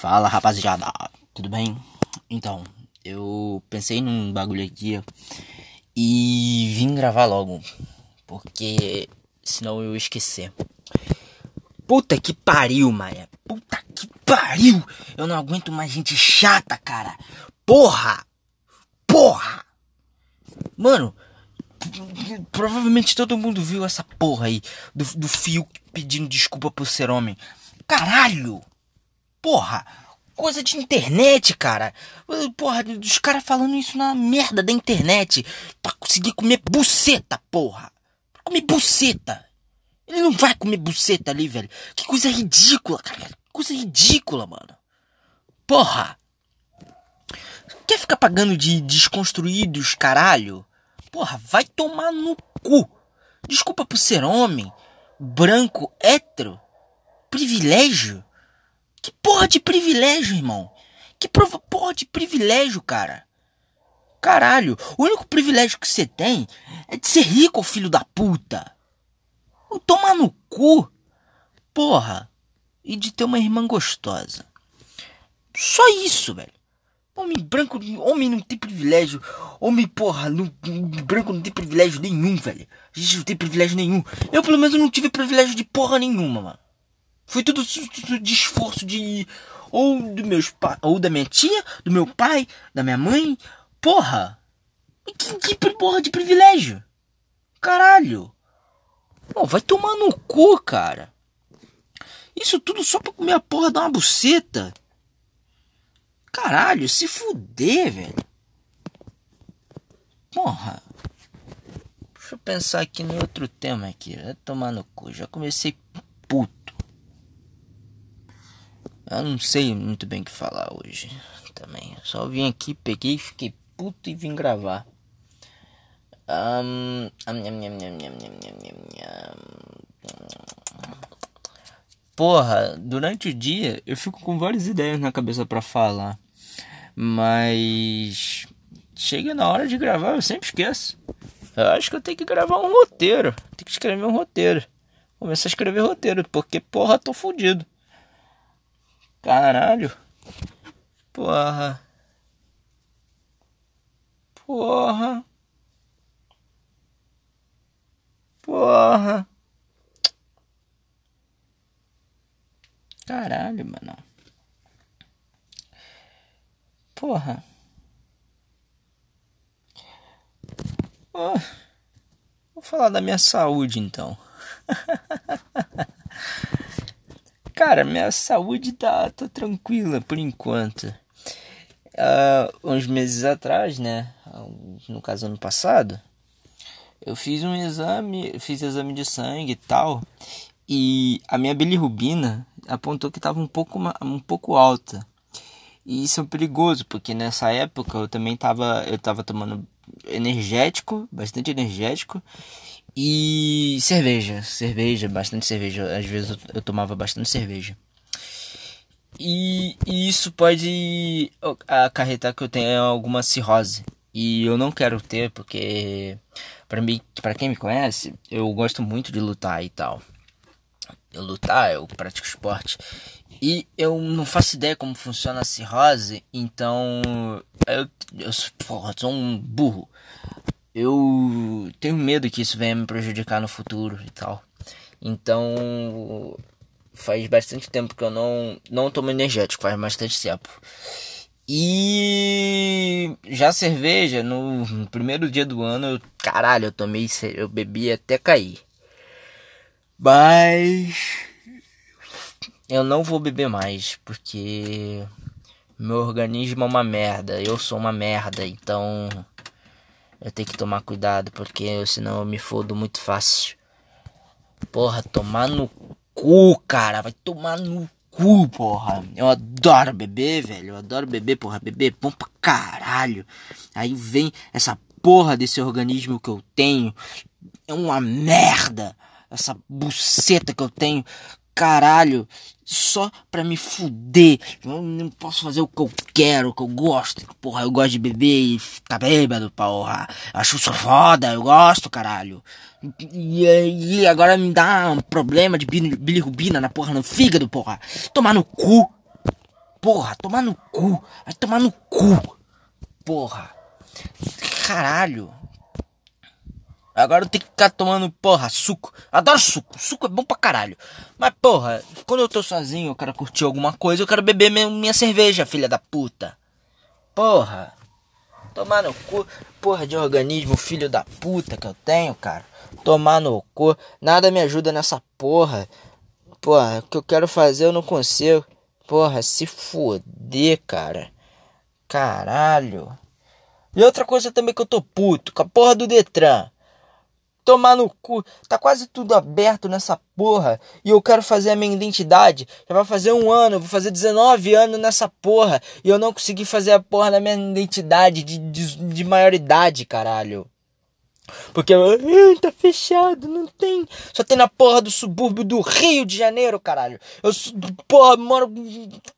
Fala rapaziada, tudo bem? Então, eu pensei num bagulho aqui e vim gravar logo, porque senão eu esquecer. Puta que pariu, Maia. Puta que pariu. Eu não aguento mais gente chata, cara. Porra! Porra! Mano, provavelmente todo mundo viu essa porra aí do, do fio pedindo desculpa por ser homem. Caralho! Porra! Coisa de internet, cara. Porra, os caras falando isso na merda da internet. Pra conseguir comer buceta, porra. Pra comer buceta. Ele não vai comer buceta ali, velho. Que coisa ridícula, cara. Que coisa ridícula, mano. Porra. Quer ficar pagando de desconstruídos, caralho? Porra, vai tomar no cu. Desculpa por ser homem, branco, hétero, privilégio. Que porra de privilégio, irmão? Que porra de privilégio, cara? Caralho, o único privilégio que você tem é de ser rico, filho da puta. Ou tomar no cu. Porra. E de ter uma irmã gostosa. Só isso, velho. Homem branco, homem não tem privilégio. Homem, porra, não, branco não tem privilégio nenhum, velho. A gente não tem privilégio nenhum. Eu, pelo menos, não tive privilégio de porra nenhuma, mano. Foi tudo, tudo de esforço de. Ou do meus ou da minha tia, do meu pai, da minha mãe. Porra! Que, que porra de privilégio? Caralho! Pô, vai tomar no cu, cara. Isso tudo só pra comer a porra de uma buceta. Caralho, se fuder, velho. Porra. Deixa eu pensar aqui no outro tema aqui. Vai tomar no cu. Já comecei puto. Eu não sei muito bem o que falar hoje também. Só vim aqui, peguei, fiquei puto e vim gravar. Porra, durante o dia eu fico com várias ideias na cabeça para falar. Mas chega na hora de gravar, eu sempre esqueço. Eu acho que eu tenho que gravar um roteiro. Tenho que escrever um roteiro. Começar a escrever roteiro, porque porra, tô fudido. Caralho. Porra. Porra. Porra. Caralho, mano. Porra. Oh. Vou falar da minha saúde então. Cara, minha saúde tá, tá tranquila por enquanto. Uh, uns meses atrás, né? No caso, ano passado, eu fiz um exame, fiz exame de sangue e tal. E a minha bilirrubina apontou que estava um pouco, um pouco alta. E isso é perigoso, porque nessa época eu também estava eu tava tomando energético, bastante energético, e cerveja, cerveja, bastante cerveja. Às vezes eu, eu tomava bastante cerveja. E, e, isso pode acarretar que eu tenha alguma cirrose. E eu não quero ter, porque para mim, para quem me conhece, eu gosto muito de lutar e tal. Eu lutar, eu pratico esporte. E eu não faço ideia como funciona a cirrose, então eu, eu porra, sou um burro eu tenho medo que isso venha me prejudicar no futuro e tal. Então, faz bastante tempo que eu não, não tomo energético, faz bastante tempo. E já cerveja, no, primeiro dia do ano, eu, caralho, eu tomei, eu bebi até cair. Mas eu não vou beber mais, porque meu organismo é uma merda, eu sou uma merda, então eu tenho que tomar cuidado, porque senão eu me fodo muito fácil. Porra, tomar no cu, cara. Vai tomar no cu, porra. Eu adoro beber, velho. Eu adoro beber, porra. Beber é bom pra caralho. Aí vem essa porra desse organismo que eu tenho. É uma merda. Essa buceta que eu tenho caralho só pra me fuder. Eu não posso fazer o que eu quero, o que eu gosto. Porra, eu gosto de beber e ficar bêbado, porra. Acho isso foda, eu gosto, caralho. E, e agora me dá um problema de bilirrubina na porra no fígado, porra. Tomar no cu. Porra, tomar no cu. Vai tomar no cu. Porra. Caralho. Agora eu tenho que ficar tomando, porra, suco. Adoro suco. Suco é bom pra caralho. Mas, porra, quando eu tô sozinho, eu quero curtir alguma coisa, eu quero beber minha, cerveja, filha da puta. Porra. Tomar no cu. Porra de organismo, filho da puta que eu tenho, cara. Tomar no cu. Nada me ajuda nessa porra. Porra, o que eu quero fazer eu não consigo. Porra, se foder, cara. Caralho. E outra coisa também que eu tô puto, com a porra do Detran. Tomar no cu. Tá quase tudo aberto nessa porra. E eu quero fazer a minha identidade. Já vai fazer um ano, vou fazer 19 anos nessa porra. E eu não consegui fazer a porra da minha identidade de, de, de maioridade, caralho. Porque tá fechado, não tem. Só tem na porra do subúrbio do Rio de Janeiro, caralho. Eu, porra, moro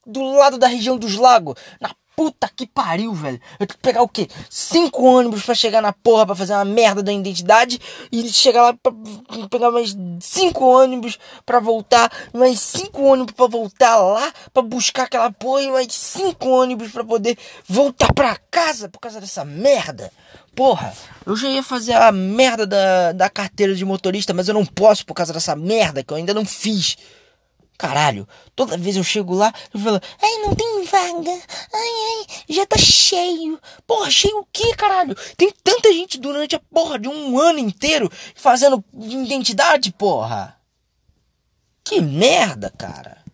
do lado da região dos lagos. Na Puta que pariu, velho. Eu tenho que pegar o quê? Cinco ônibus para chegar na porra pra fazer uma merda da identidade. E chegar lá pra pegar mais cinco ônibus para voltar. Mais cinco ônibus para voltar lá. para buscar aquela porra. E mais cinco ônibus para poder voltar pra casa por causa dessa merda. Porra, eu já ia fazer a merda da, da carteira de motorista, mas eu não posso por causa dessa merda que eu ainda não fiz. Caralho, toda vez eu chego lá, eu falo, ai, não tem vaga, ai, ai, já tá cheio. Porra, cheio o quê, caralho? Tem tanta gente durante a porra de um ano inteiro fazendo identidade, porra. Que merda, cara.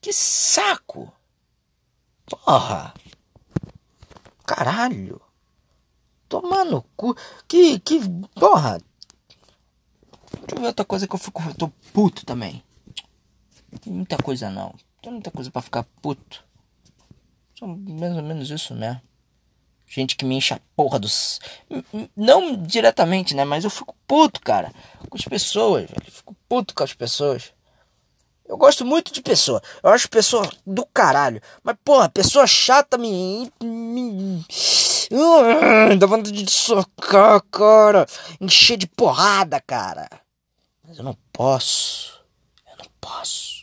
Que saco. Porra. Caralho. Tomar no cu. Que, que, porra. Deixa eu ver outra coisa que eu fico, eu tô puto também. Muita coisa não. Tem muita coisa para ficar puto. Só mais ou menos isso mesmo. Gente que me enche a porra dos. Não diretamente, né? Mas eu fico puto, cara. Com as pessoas, velho. Eu fico puto com as pessoas. Eu gosto muito de pessoa. Eu acho pessoa do caralho. Mas, porra, pessoa chata me. me... Dá vontade de socar, cara. Encher de porrada, cara. Mas eu não posso. Eu não posso.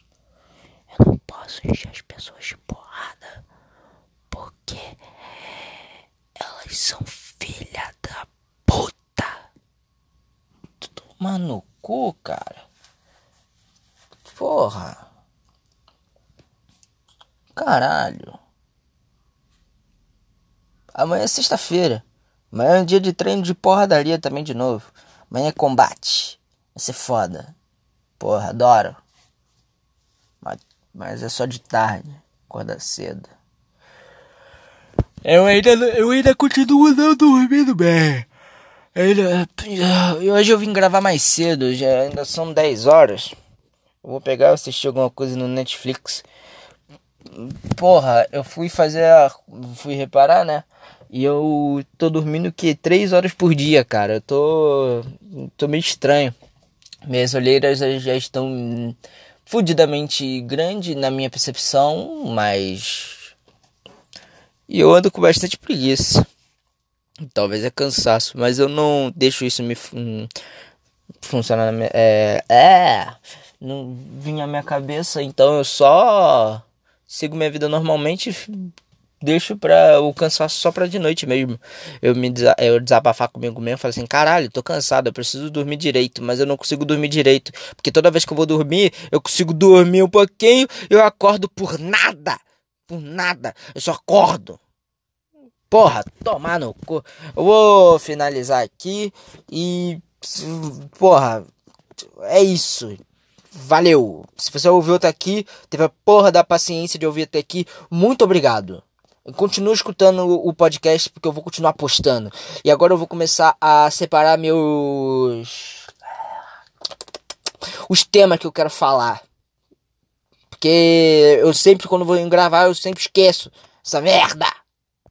Posso encher as pessoas de porrada. Porque elas são filha da puta. Toma no cu, cara. Porra. Caralho. Amanhã é sexta-feira. Amanhã é um dia de treino de porradaria também de novo. Amanhã é combate. Vai ser foda. Porra, adoro. Mas é só de tarde, acorda cedo. Eu ainda, eu ainda continuo não dormindo bem. Ainda, hoje eu vim gravar mais cedo, já ainda são 10 horas. Eu vou pegar e assistir alguma coisa no Netflix. Porra, eu fui fazer a. fui reparar, né? E eu tô dormindo que 3 horas por dia, cara. Eu tô. tô meio estranho. Minhas olheiras já estão fudidamente grande na minha percepção, mas. E eu ando com bastante preguiça. Talvez é cansaço, mas eu não deixo isso me funcionar na minha. É. É! Não vinha à minha cabeça, então eu só sigo minha vida normalmente deixo pra o cansaço só pra de noite mesmo. Eu me eu desabafar comigo mesmo, falo assim, caralho, tô cansado, eu preciso dormir direito, mas eu não consigo dormir direito, porque toda vez que eu vou dormir, eu consigo dormir um pouquinho, eu acordo por nada. Por nada, eu só acordo. Porra, tomar no cu. Eu vou finalizar aqui e porra, é isso. Valeu. Se você ouviu até aqui, teve a porra da paciência de ouvir até aqui, muito obrigado. Continua escutando o podcast porque eu vou continuar postando. E agora eu vou começar a separar meus. Os temas que eu quero falar. Porque eu sempre, quando vou gravar, eu sempre esqueço essa merda.